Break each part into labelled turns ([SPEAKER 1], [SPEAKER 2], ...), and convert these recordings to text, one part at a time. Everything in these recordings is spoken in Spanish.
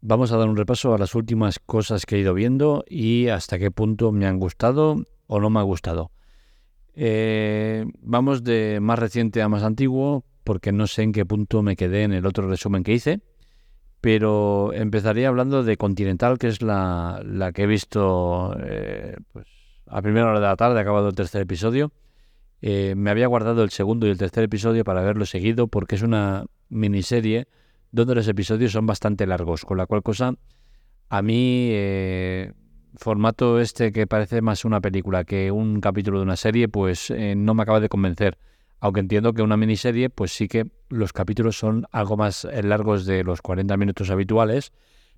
[SPEAKER 1] Vamos a dar un repaso a las últimas cosas que he ido viendo y hasta qué punto me han gustado o no me ha gustado. Eh, vamos de más reciente a más antiguo porque no sé en qué punto me quedé en el otro resumen que hice, pero empezaría hablando de Continental, que es la, que he visto eh, pues, a primera hora de la tarde, acabado el tercer episodio. Eh, me había guardado el segundo y el tercer episodio para verlo seguido porque es una miniserie donde los episodios son bastante largos, con la cual cosa a mí eh, formato este que parece más una película que un capítulo de una serie, pues eh, no me acaba de convencer. Aunque entiendo que una miniserie, pues sí que los capítulos son algo más largos de los 40 minutos habituales,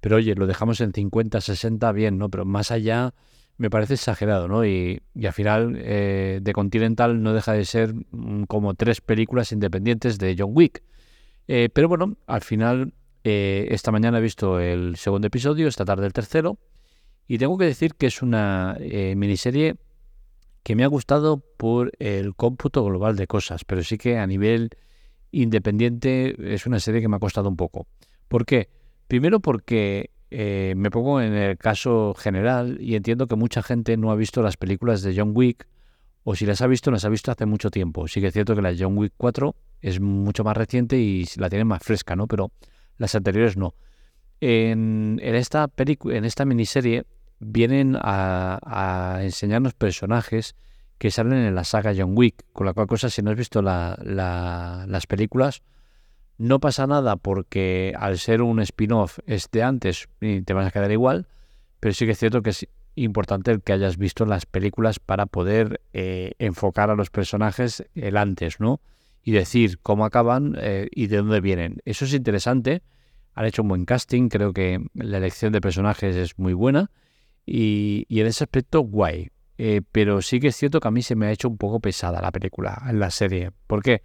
[SPEAKER 1] pero oye, lo dejamos en 50, 60, bien, ¿no? Pero más allá me parece exagerado, ¿no? Y, al final eh, The Continental no deja de ser mm, como tres películas independientes de John Wick. Eh, pero bueno, al final eh, esta mañana he visto el segundo episodio, esta tarde el tercero, y tengo que decir que es una miniserie que me ha gustado por el cómputo global de cosas, pero sí que a nivel independiente es una serie que me ha costado un poco. ¿Por qué? Primero porque eh, me pongo en el caso general y entiendo que mucha gente no ha visto las películas de John Wick o si las ha visto, las ha visto hace mucho tiempo. Sí que es cierto que la John Wick 4 es mucho más reciente y la tienen más fresca, ¿no? Pero las anteriores no. En, esta, en esta miniserie vienen a, enseñarnos personajes que salen en la saga John Wick, con la cual cosa, si no has visto las películas, no pasa nada porque al ser un spin-off es de antes y te vas a quedar igual, pero sí que es cierto que importante el que hayas visto las películas para poder eh, enfocar a los personajes el antes, ¿no? Y decir cómo acaban eh, y de dónde vienen. Eso es interesante. Han hecho un buen casting, creo que la elección de personajes es muy buena y, en ese aspecto guay. Eh, pero sí que es cierto que a mí se me ha hecho un poco pesada la película, la serie. ¿Por qué?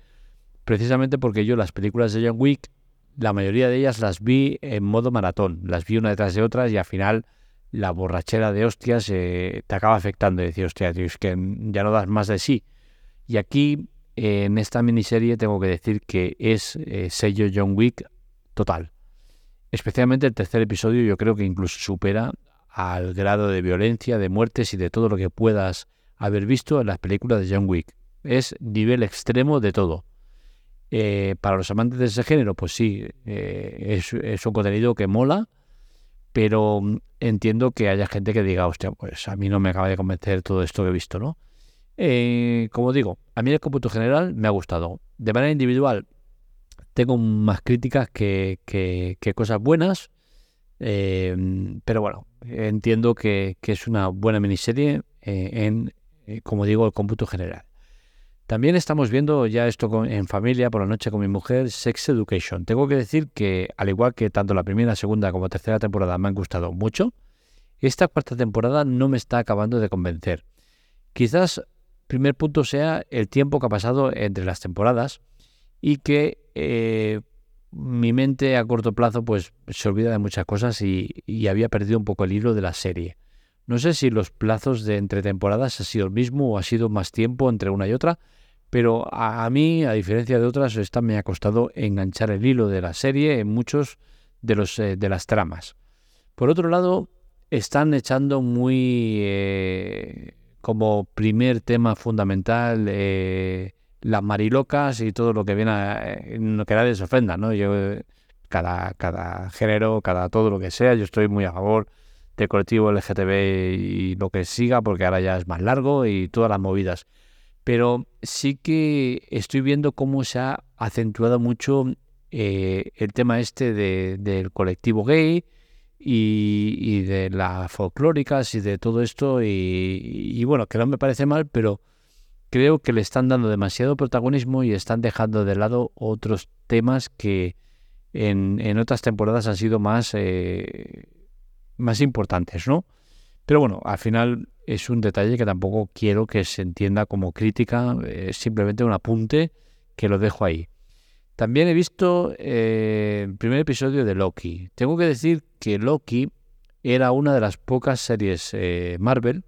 [SPEAKER 1] precisamente porque yo las películas de John Wick, la mayoría de ellas las vi en modo maratón, las vi una detrás de otras y al final la borrachera de hostias eh, te acaba afectando y decir, hostia, es que ya no das más de sí. Y aquí, en esta miniserie, tengo que decir que es eh, sello John Wick total. Especialmente el tercer episodio, yo creo que incluso supera al grado de violencia, de muertes y de todo lo que puedas haber visto en las películas de John Wick. Es nivel extremo de todo. Eh, para los amantes de ese género, pues sí, eh, es, un contenido que mola, pero mm, entiendo que haya gente que diga, hostia, pues a mí no me acaba de convencer todo esto que he visto, ¿no? Eh, como digo, a mí el cómputo general me ha gustado. De manera individual, tengo más críticas que, cosas buenas, pero bueno, entiendo que, que, es una buena miniserie en, como digo, el cómputo general. También estamos viendo ya esto en familia por la noche con mi mujer, Sex Education. Tengo que decir que, al igual que tanto la primera, segunda como tercera temporada me han gustado mucho, esta cuarta temporada no me está acabando de convencer. Quizás primer punto sea el tiempo que ha pasado entre las temporadas y que eh, mi mente a corto plazo pues se olvida de muchas cosas y, y había perdido un poco el hilo de la serie. No sé si los plazos de entre temporadas ha sido el mismo o ha sido más tiempo entre una y otra, pero a, mí, a diferencia de otras, esta me ha costado enganchar el hilo de la serie en muchos de, los, eh, de las tramas. Por otro lado, están echando muy eh, como primer tema fundamental eh, las marilocas y todo lo que viene a no que nadie se ¿no? Yo cada, cada género, cada todo lo que sea, yo estoy muy a favor del colectivo LGTB y lo que siga, porque ahora ya es más largo y todas las movidas pero sí que estoy viendo cómo se ha acentuado mucho eh, el tema este del colectivo gay y, de las folclóricas y de todo esto y, bueno, que no me parece mal, pero creo que le están dando demasiado protagonismo y están dejando de lado otros temas que en, otras temporadas han sido más, eh, más importantes, ¿no? Pero bueno, al final es un detalle que tampoco quiero que se entienda como crítica, es simplemente un apunte que lo dejo ahí. También he visto eh, el primer episodio de Loki. Tengo que decir que Loki era una de las pocas series eh, Marvel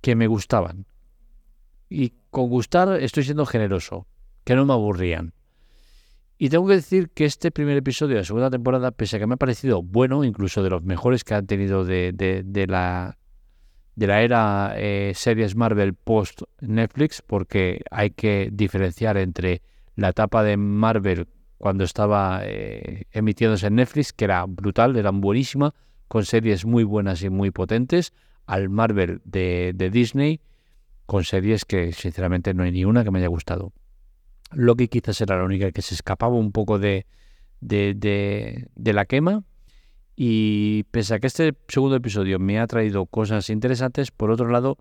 [SPEAKER 1] que me gustaban. Y con gustar estoy siendo generoso, que no me aburrían. Y tengo que decir que este primer episodio de la segunda temporada, pese a que me ha parecido bueno, incluso de los mejores que han tenido de, de, la, de la era eh, series Marvel post Netflix, porque hay que diferenciar entre la etapa de Marvel cuando estaba eh, emitiéndose en Netflix, que era brutal, eran buenísima, con series muy buenas y muy potentes, al Marvel de, de Disney, con series que sinceramente no hay ni una que me haya gustado. Loki quizás era la única que se escapaba un poco de, de, la quema. Y pese a que este segundo episodio me ha traído cosas interesantes, por otro lado,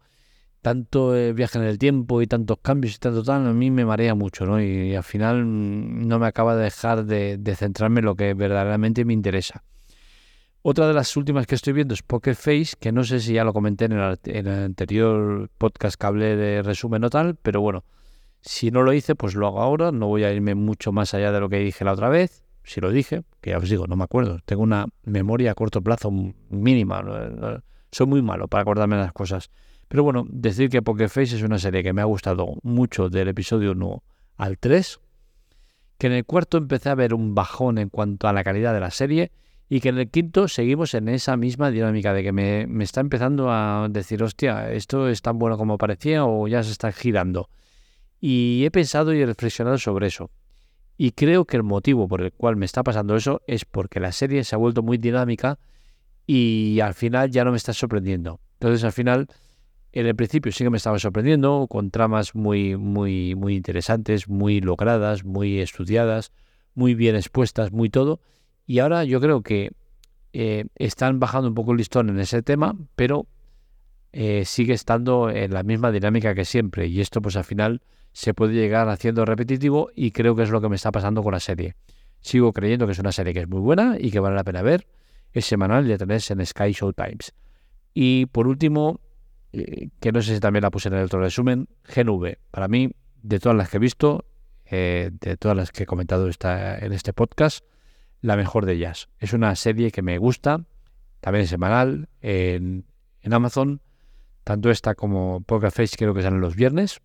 [SPEAKER 1] tanto viaje en el tiempo y tantos cambios y tanto tal, a mí me marea mucho, ¿no? Y, al final mm, no me acaba de dejar de, centrarme en lo que verdaderamente me interesa. Otra de las últimas que estoy viendo es Poker Face, que no sé si ya lo comenté en el, en el anterior podcast que hablé de resumen o tal, pero bueno, si no lo hice, pues lo hago ahora. No voy a irme mucho más allá de lo que dije la otra vez. Si lo dije, que ya os digo, no me acuerdo. Tengo una memoria a corto plazo mínima. Soy muy malo para acordarme de las cosas. Pero bueno, decir que Poker Face es una serie que me ha gustado mucho del episodio 1 al 3. Que en el cuarto empecé a ver un bajón en cuanto a la calidad de la serie. Y que en el quinto seguimos en esa misma dinámica de que me, me está empezando a decir, hostia, esto es tan bueno como parecía o ya se está girando. Y he pensado y he reflexionado sobre eso. Y creo que el motivo por el cual me está pasando eso es porque la serie se ha vuelto muy dinámica y al final ya no me está sorprendiendo. Entonces al final, en el principio sí que me estaba sorprendiendo, con tramas muy, muy, muy interesantes, muy logradas, muy estudiadas, muy bien expuestas, muy todo. Y ahora yo creo que eh, están bajando un poco el listón en ese tema, pero eh, sigue estando en la misma dinámica que siempre. Y esto pues al final se puede llegar haciendo repetitivo y creo que es lo que me está pasando con la serie. Sigo creyendo que es una serie que es muy buena y que vale la pena ver. Es semanal y la tenéis en Sky Show Times. Y por último, eh, que no sé si también la puse en el otro resumen, GNV. Para mí, de todas las que he visto, eh, de todas las que he comentado esta, en este podcast, la mejor de ellas. Es una serie que me gusta, también semanal, en, en Amazon. Tanto esta como Poker Face creo que salen los viernes.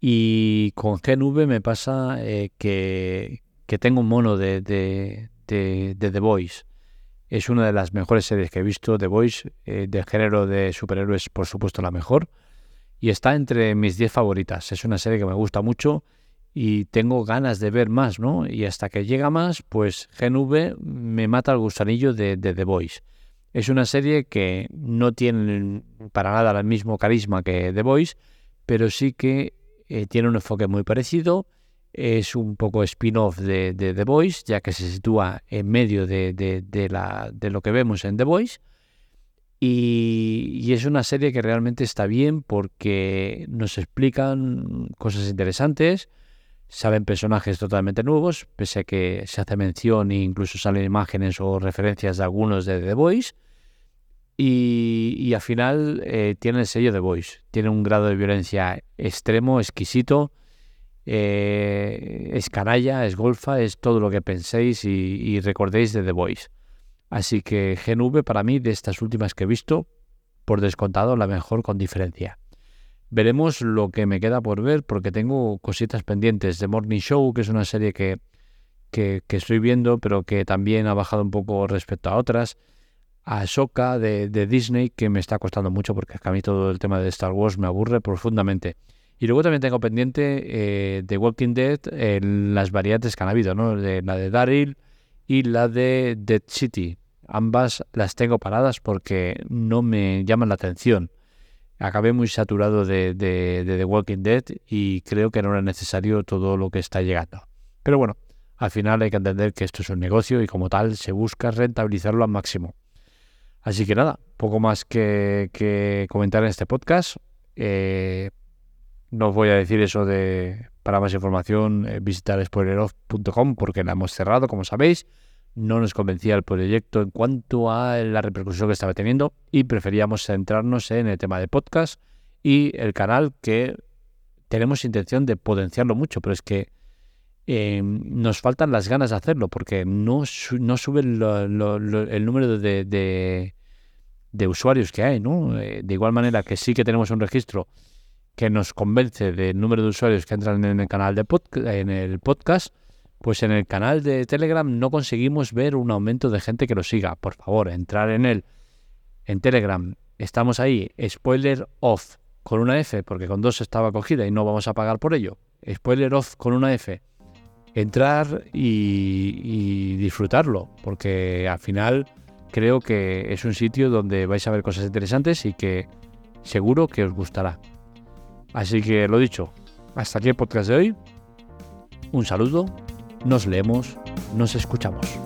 [SPEAKER 1] Y con GNV me pasa eh, que, tengo un mono de, de, The Voice. Es una de las mejores series que he visto. The Voice, eh, del género de superhéroes, por supuesto, la mejor. Y está entre mis 10 favoritas. Es una serie que me gusta mucho y tengo ganas de ver más, ¿no? Y hasta que llega más, pues GNV me mata el gusanillo de, de The Voice. Es una serie que no tiene para nada el mismo carisma que The Voice, pero sí que eh, tiene un enfoque muy parecido. Es un poco spin-off de, The Voice, ya que se sitúa en medio de, de lo que vemos en The Voice. Y, es una serie que realmente está bien porque nos explican cosas interesantes, salen personajes totalmente nuevos, pese a que se hace mención e incluso salen imágenes o referencias de algunos de The Voice. Y, al final eh, tiene el sello de Voice. Tiene un grado de violencia extremo, exquisito. Eh, es canalla, es golfa, es todo lo que penséis y, recordéis de The Voice. Así que GNV para mí, de estas últimas que he visto, por descontado, la mejor con diferencia. Veremos lo que me queda por ver porque tengo cositas pendientes. The Morning Show, que es una serie que, que, que estoy viendo, pero que también ha bajado un poco respecto a otras a Ahsoka de, Disney, que me está costando mucho porque a mí todo el tema de Star Wars me aburre profundamente. Y luego también tengo pendiente eh, de Walking Dead en las variantes que han habido, ¿no? La de Daryl y la de Dead City. Ambas las tengo paradas porque no me llaman la atención. Acabé muy saturado de, de, de The Walking Dead y creo que no era necesario todo lo que está llegando. Pero bueno, al final hay que entender que esto es un negocio y como tal se busca rentabilizarlo al máximo. Así que nada, poco más que, comentar en este podcast. Eh, no os voy a decir eso de para más información eh, visitar spoileroff.com porque la hemos cerrado, como sabéis. No nos convencía el proyecto en cuanto a la repercusión que estaba teniendo y preferíamos centrarnos en el tema de podcast y el canal que tenemos intención de potenciarlo mucho, pero es que eh, nos faltan las ganas de hacerlo porque no, no sube el número de, de usuarios que hay, ¿no? Eh, de igual manera que sí que tenemos un registro que nos convence del número de usuarios que entran en el canal de podcast, en el podcast, Pues en el canal de Telegram no conseguimos ver un aumento de gente que lo siga. Por favor, entrar en él. En Telegram estamos ahí, spoiler off, con una F, porque con dos estaba cogida y no vamos a pagar por ello. Spoiler off con una F. Entrar y disfrutarlo, porque al final creo que es un sitio donde vais a ver cosas interesantes y que seguro que os gustará. Así que lo dicho, hasta aquí el podcast de hoy. Un saludo, nos leemos, nos escuchamos.